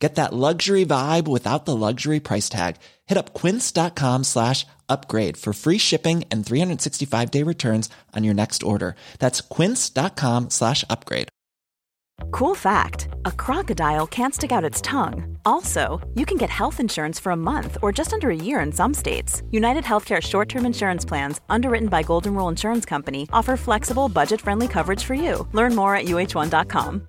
Get that luxury vibe without the luxury price tag. Hit up quince.com slash upgrade for free shipping and 365 day returns on your next order. That's quince.com slash upgrade. Cool fact a crocodile can't stick out its tongue. Also, you can get health insurance for a month or just under a year in some states. United Healthcare short term insurance plans, underwritten by Golden Rule Insurance Company, offer flexible, budget friendly coverage for you. Learn more at uh1.com.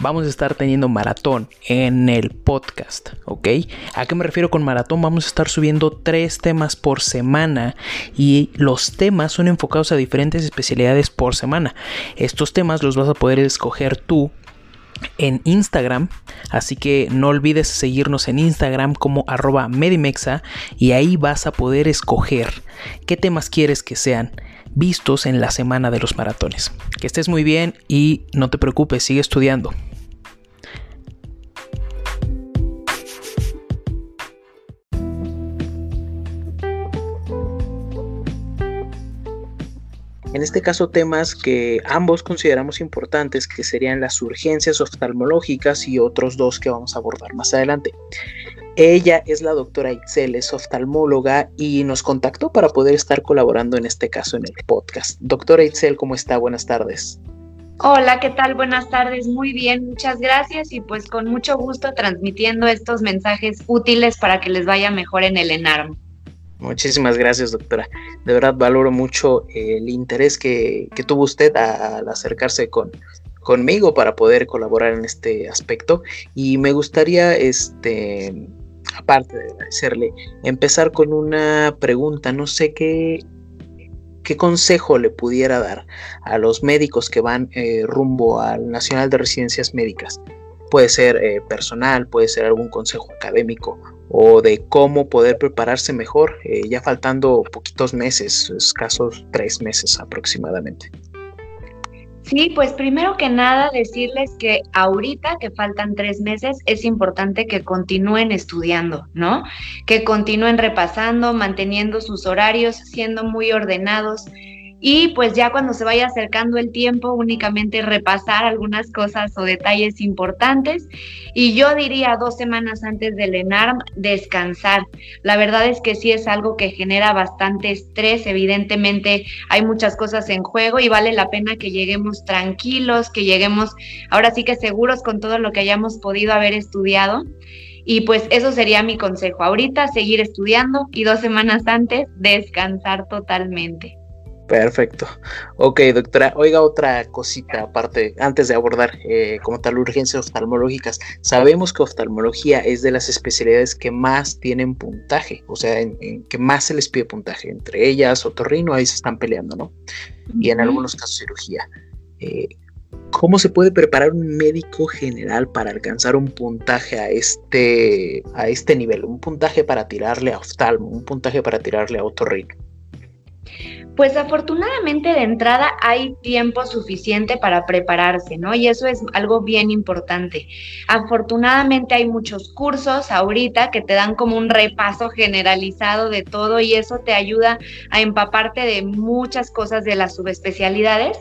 vamos a estar teniendo maratón en el podcast, ¿ok? ¿A qué me refiero con maratón? Vamos a estar subiendo tres temas por semana y los temas son enfocados a diferentes especialidades por semana. Estos temas los vas a poder escoger tú en Instagram, así que no olvides seguirnos en Instagram como arroba medimexa y ahí vas a poder escoger qué temas quieres que sean vistos en la semana de los maratones. Que estés muy bien y no te preocupes, sigue estudiando. En este caso temas que ambos consideramos importantes, que serían las urgencias oftalmológicas y otros dos que vamos a abordar más adelante. Ella es la doctora Itzel, es oftalmóloga y nos contactó para poder estar colaborando en este caso en el podcast. Doctora Itzel, ¿cómo está? Buenas tardes. Hola, ¿qué tal? Buenas tardes. Muy bien, muchas gracias y pues con mucho gusto transmitiendo estos mensajes útiles para que les vaya mejor en el ENARM. Muchísimas gracias, doctora. De verdad valoro mucho el interés que, tuvo usted al acercarse con, conmigo para poder colaborar en este aspecto. Y me gustaría, este, aparte de agradecerle, empezar con una pregunta. No sé qué, qué consejo le pudiera dar a los médicos que van eh, rumbo al Nacional de Residencias Médicas. Puede ser eh, personal, puede ser algún consejo académico o de cómo poder prepararse mejor, eh, ya faltando poquitos meses, escasos tres meses aproximadamente. Sí, pues primero que nada decirles que ahorita que faltan tres meses es importante que continúen estudiando, ¿no? Que continúen repasando, manteniendo sus horarios, siendo muy ordenados, y pues ya cuando se vaya acercando el tiempo únicamente repasar algunas cosas o detalles importantes y yo diría dos semanas antes del ENARM descansar. La verdad es que sí es algo que genera bastante estrés, evidentemente hay muchas cosas en juego y vale la pena que lleguemos tranquilos, que lleguemos ahora sí que seguros con todo lo que hayamos podido haber estudiado. Y pues eso sería mi consejo. Ahorita seguir estudiando y dos semanas antes descansar totalmente. Perfecto. Ok, doctora. Oiga, otra cosita aparte, antes de abordar eh, como tal urgencias oftalmológicas. Sabemos que oftalmología es de las especialidades que más tienen puntaje, o sea, en, que más se les pide puntaje. Entre ellas, otorrino, ahí se están peleando, ¿no? Y en algunos casos cirugía. Eh, ¿Cómo se puede preparar un médico general para alcanzar un puntaje a este, a este nivel? Un puntaje para tirarle a oftalmo, un puntaje para tirarle a otorrino. Pues afortunadamente de entrada hay tiempo suficiente para prepararse, ¿no? Y eso es algo bien importante. Afortunadamente hay muchos cursos ahorita que te dan como un repaso generalizado de todo y eso te ayuda a empaparte de muchas cosas de las subespecialidades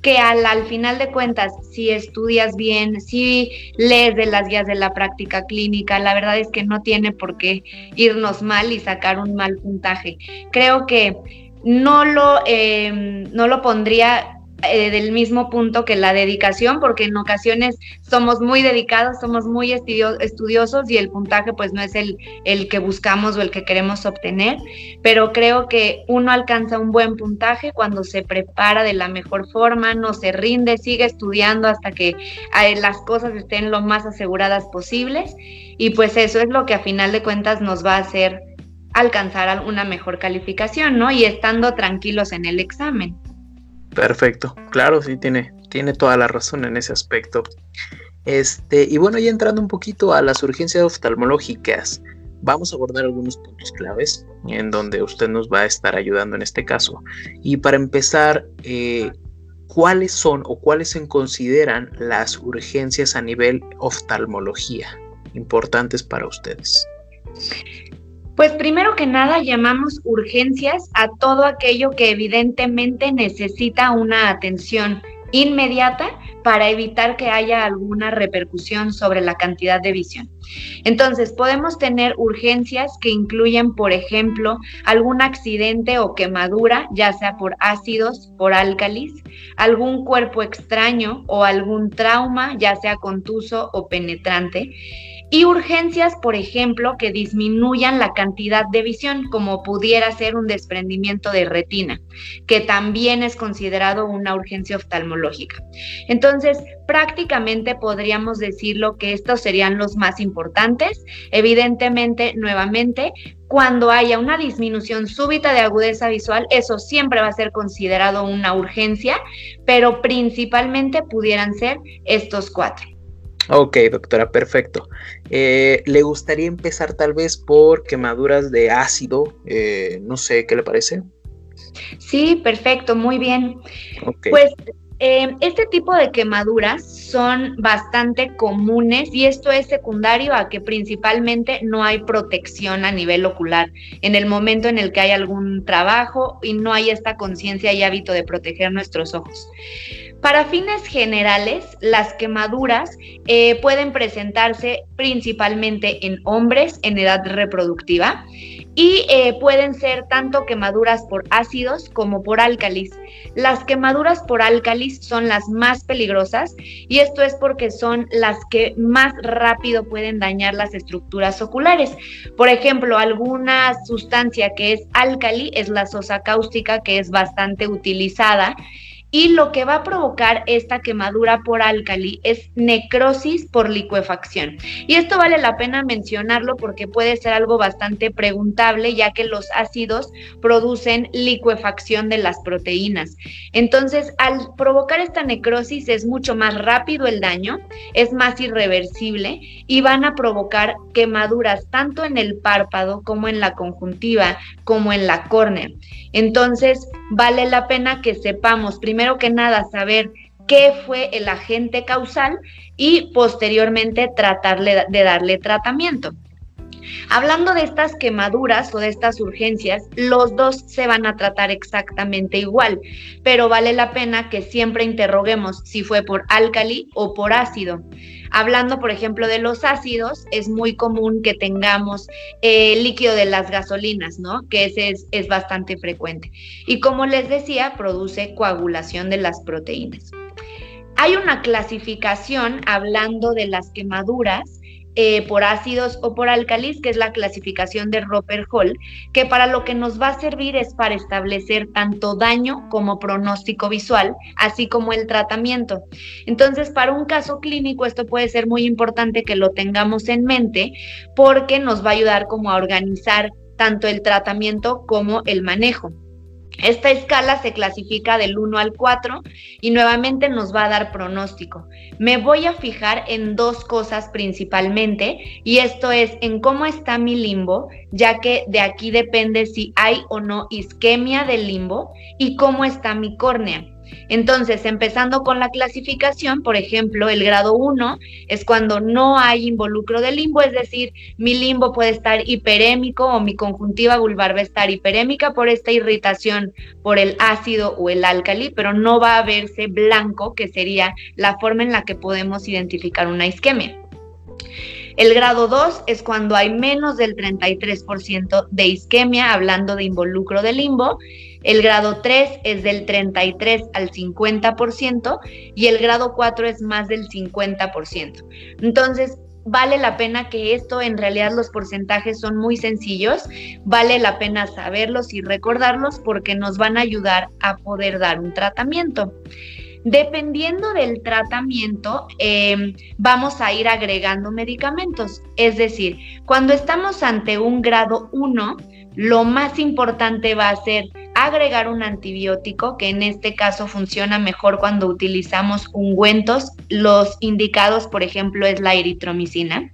que al, al final de cuentas, si estudias bien, si lees de las guías de la práctica clínica, la verdad es que no tiene por qué irnos mal y sacar un mal puntaje. Creo que no lo, em, no lo pondría eh, del mismo punto que la dedicación, porque en ocasiones somos muy dedicados, somos muy estudiosos y el puntaje pues no es el, el que buscamos o el que queremos obtener, pero creo que uno alcanza un buen puntaje cuando se prepara de la mejor forma, no se rinde, sigue estudiando hasta que eh, las cosas estén lo más aseguradas posibles y pues eso es lo que a final de cuentas nos va a hacer alcanzar una mejor calificación, ¿no? Y estando tranquilos en el examen. Perfecto, claro, sí, tiene, tiene toda la razón en ese aspecto. Este, y bueno, ya entrando un poquito a las urgencias oftalmológicas, vamos a abordar algunos puntos claves en donde usted nos va a estar ayudando en este caso. Y para empezar, eh, ¿cuáles son o cuáles se consideran las urgencias a nivel oftalmología importantes para ustedes? Pues primero que nada llamamos urgencias a todo aquello que evidentemente necesita una atención inmediata para evitar que haya alguna repercusión sobre la cantidad de visión. Entonces, podemos tener urgencias que incluyen, por ejemplo, algún accidente o quemadura, ya sea por ácidos, por álcalis, algún cuerpo extraño o algún trauma, ya sea contuso o penetrante y urgencias, por ejemplo, que disminuyan la cantidad de visión, como pudiera ser un desprendimiento de retina, que también es considerado una urgencia oftalmológica. Entonces, prácticamente podríamos decirlo que estos serían los más importantes. Evidentemente, nuevamente, cuando haya una disminución súbita de agudeza visual, eso siempre va a ser considerado una urgencia, pero principalmente pudieran ser estos cuatro. Ok, doctora, perfecto. Eh, ¿Le gustaría empezar tal vez por quemaduras de ácido? Eh, no sé, ¿qué le parece? Sí, perfecto, muy bien. Pues eh, este tipo de quemaduras son bastante comunes y esto es secundario a que principalmente no hay protección a nivel ocular en el momento en el que hay algún trabajo y no hay esta conciencia y hábito de proteger nuestros ojos. Para fines generales, las quemaduras eh, pueden presentarse principalmente en hombres en edad reproductiva y eh, pueden ser tanto quemaduras por ácidos como por álcalis. Las quemaduras por álcalis son las más peligrosas y esto es porque son las que más rápido pueden dañar las estructuras oculares. Por ejemplo, alguna sustancia que es álcali es la sosa cáustica que es bastante utilizada y lo que va a provocar esta quemadura por álcali es necrosis por licuefacción. Y esto vale la pena mencionarlo porque puede ser algo bastante preguntable ya que los ácidos producen licuefacción de las proteínas. Entonces, al provocar esta necrosis es mucho más rápido el daño, es más irreversible y van a provocar quemaduras tanto en el párpado como en la conjuntiva, como en la córnea. Entonces, vale la pena que sepamos primero primero que nada saber qué fue el agente causal y posteriormente tratarle de darle tratamiento. Hablando de estas quemaduras o de estas urgencias, los dos se van a tratar exactamente igual, pero vale la pena que siempre interroguemos si fue por álcali o por ácido. Hablando, por ejemplo, de los ácidos, es muy común que tengamos eh, líquido de las gasolinas, ¿no? Que es, es bastante frecuente. Y como les decía, produce coagulación de las proteínas. Hay una clasificación hablando de las quemaduras eh, por ácidos o por álcalis, que es la clasificación de Roper Hall, que para lo que nos va a servir es para establecer tanto daño como pronóstico visual, así como el tratamiento. Entonces, para un caso clínico, esto puede ser muy importante que lo tengamos en mente porque nos va a ayudar como a organizar tanto el tratamiento como el manejo. Esta escala se clasifica del 1 al 4 y nuevamente nos va a dar pronóstico. Me voy a fijar en dos cosas principalmente y esto es en cómo está mi limbo, ya que de aquí depende si hay o no isquemia del limbo y cómo está mi córnea. Entonces, empezando con la clasificación, por ejemplo, el grado 1 es cuando no hay involucro de limbo, es decir, mi limbo puede estar hiperémico o mi conjuntiva vulvar va a estar hiperémica por esta irritación por el ácido o el álcali, pero no va a verse blanco, que sería la forma en la que podemos identificar una isquemia. El grado 2 es cuando hay menos del 33% de isquemia, hablando de involucro de limbo. El grado 3 es del 33 al 50% y el grado 4 es más del 50%. Entonces, vale la pena que esto, en realidad los porcentajes son muy sencillos, vale la pena saberlos y recordarlos porque nos van a ayudar a poder dar un tratamiento. Dependiendo del tratamiento, em, vamos a ir agregando medicamentos. Es decir, cuando estamos ante un grado 1, lo más importante va a ser agregar un antibiótico, que en este caso funciona mejor cuando utilizamos ungüentos. Los indicados, por ejemplo, es la eritromicina.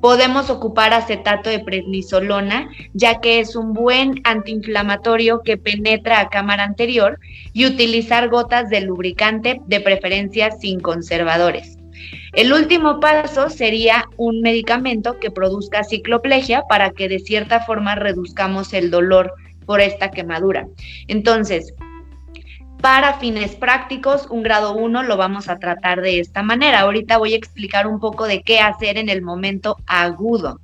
Podemos ocupar acetato de prednisolona, ya que es un buen antiinflamatorio que penetra a cámara anterior, y utilizar gotas de lubricante, de preferencia sin conservadores. El último paso sería un medicamento que produzca cicloplegia para que de cierta forma reduzcamos el dolor por esta quemadura. Entonces, para fines prácticos, un grado 1 lo vamos a tratar de esta manera. Ahorita voy a explicar un poco de qué hacer en el momento agudo.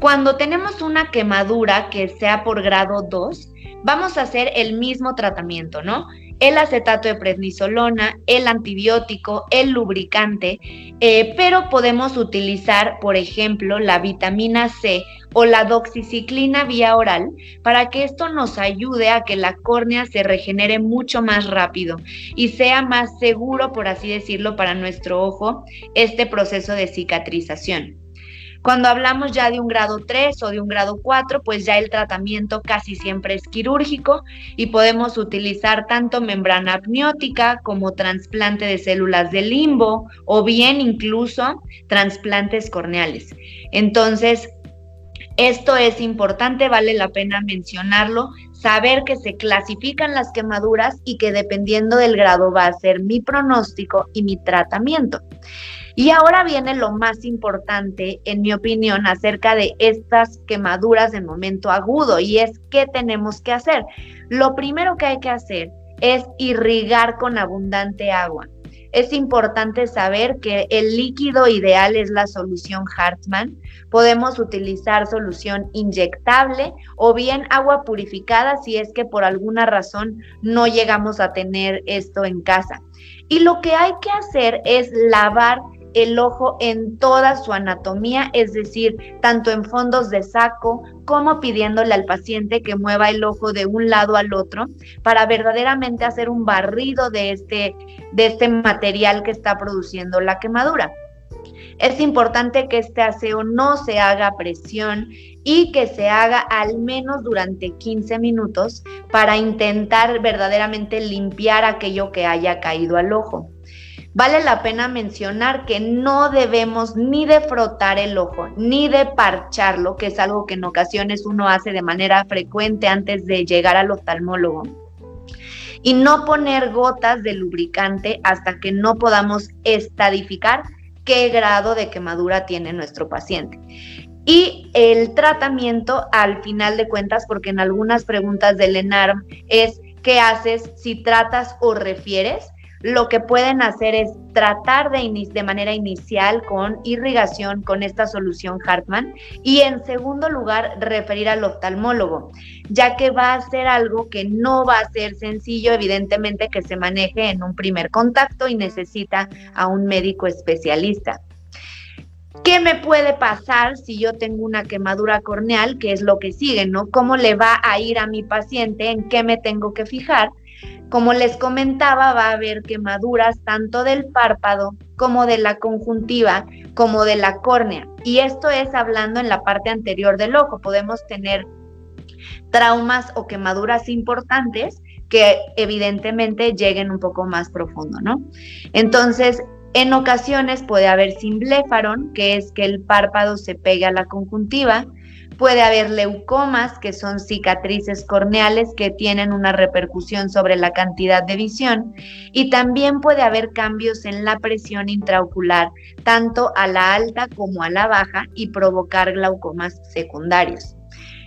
Cuando tenemos una quemadura que sea por grado 2, vamos a hacer el mismo tratamiento, ¿no? El acetato de prednisolona, el antibiótico, el lubricante, eh, pero podemos utilizar, por ejemplo, la vitamina C o la doxiciclina vía oral para que esto nos ayude a que la córnea se regenere mucho más rápido y sea más seguro, por así decirlo, para nuestro ojo este proceso de cicatrización. Cuando hablamos ya de un grado 3 o de un grado 4, pues ya el tratamiento casi siempre es quirúrgico y podemos utilizar tanto membrana amniótica como trasplante de células de limbo o bien incluso trasplantes corneales. Entonces, esto es importante, vale la pena mencionarlo, saber que se clasifican las quemaduras y que dependiendo del grado va a ser mi pronóstico y mi tratamiento. Y ahora viene lo más importante, en mi opinión, acerca de estas quemaduras de momento agudo y es qué tenemos que hacer. Lo primero que hay que hacer es irrigar con abundante agua. Es importante saber que el líquido ideal es la solución Hartmann. Podemos utilizar solución inyectable o bien agua purificada si es que por alguna razón no llegamos a tener esto en casa. Y lo que hay que hacer es lavar el ojo en toda su anatomía, es decir, tanto en fondos de saco como pidiéndole al paciente que mueva el ojo de un lado al otro para verdaderamente hacer un barrido de este, de este material que está produciendo la quemadura. Es importante que este aseo no se haga a presión y que se haga al menos durante 15 minutos para intentar verdaderamente limpiar aquello que haya caído al ojo. Vale la pena mencionar que no debemos ni de frotar el ojo, ni de parcharlo, que es algo que en ocasiones uno hace de manera frecuente antes de llegar al oftalmólogo. Y no poner gotas de lubricante hasta que no podamos estadificar qué grado de quemadura tiene nuestro paciente. Y el tratamiento, al final de cuentas, porque en algunas preguntas del ENARM es, ¿qué haces si tratas o refieres? Lo que pueden hacer es tratar de, de manera inicial con irrigación con esta solución Hartmann y en segundo lugar referir al oftalmólogo, ya que va a ser algo que no va a ser sencillo, evidentemente que se maneje en un primer contacto y necesita a un médico especialista. ¿Qué me puede pasar si yo tengo una quemadura corneal? Que es lo que sigue, ¿no? ¿Cómo le va a ir a mi paciente? ¿En qué me tengo que fijar? Como les comentaba, va a haber quemaduras tanto del párpado como de la conjuntiva, como de la córnea. Y esto es hablando en la parte anterior del ojo. Podemos tener traumas o quemaduras importantes que evidentemente lleguen un poco más profundo, ¿no? Entonces, en ocasiones puede haber simblefaron, que es que el párpado se pegue a la conjuntiva, puede haber leucomas, que son cicatrices corneales que tienen una repercusión sobre la cantidad de visión, y también puede haber cambios en la presión intraocular, tanto a la alta como a la baja, y provocar glaucomas secundarios.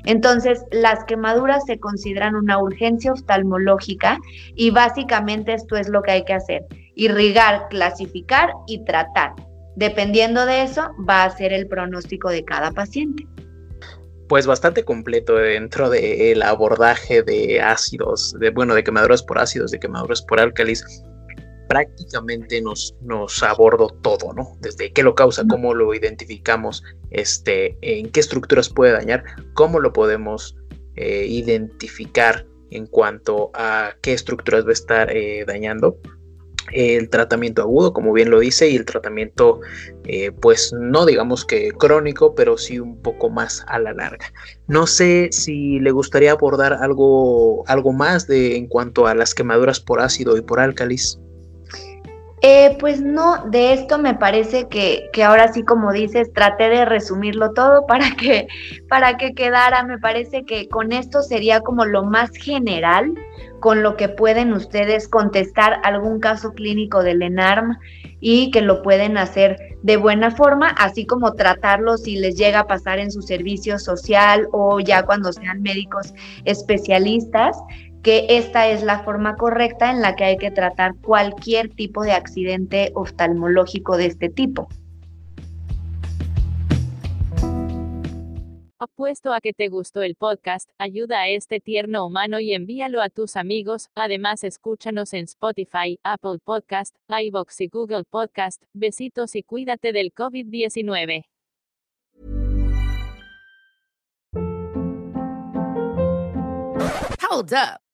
Entonces, las quemaduras se consideran una urgencia oftalmológica y básicamente esto es lo que hay que hacer, irrigar, clasificar y tratar. Dependiendo de eso, va a ser el pronóstico de cada paciente. Pues bastante completo dentro del abordaje de ácidos, de bueno, de quemaduras por ácidos, de quemaduras por álcalis prácticamente nos, nos abordó todo, ¿no? Desde qué lo causa, cómo lo identificamos, este, en qué estructuras puede dañar, cómo lo podemos eh, identificar en cuanto a qué estructuras va a estar eh, dañando. El tratamiento agudo, como bien lo dice, y el tratamiento, eh, pues no digamos que crónico, pero sí un poco más a la larga. No sé si le gustaría abordar algo, algo más de, en cuanto a las quemaduras por ácido y por álcalis. Eh, pues no, de esto me parece que, que, ahora sí, como dices, traté de resumirlo todo para que, para que quedara. Me parece que con esto sería como lo más general con lo que pueden ustedes contestar algún caso clínico del ENARM y que lo pueden hacer de buena forma, así como tratarlo si les llega a pasar en su servicio social o ya cuando sean médicos especialistas que esta es la forma correcta en la que hay que tratar cualquier tipo de accidente oftalmológico de este tipo. Apuesto a que te gustó el podcast, ayuda a este tierno humano y envíalo a tus amigos. Además, escúchanos en Spotify, Apple Podcast, iBox y Google Podcast. Besitos y cuídate del COVID-19. Hold up.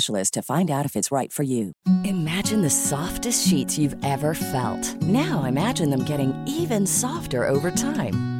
specialist to find out if it's right for you. Imagine the softest sheets you've ever felt. Now imagine them getting even softer over time.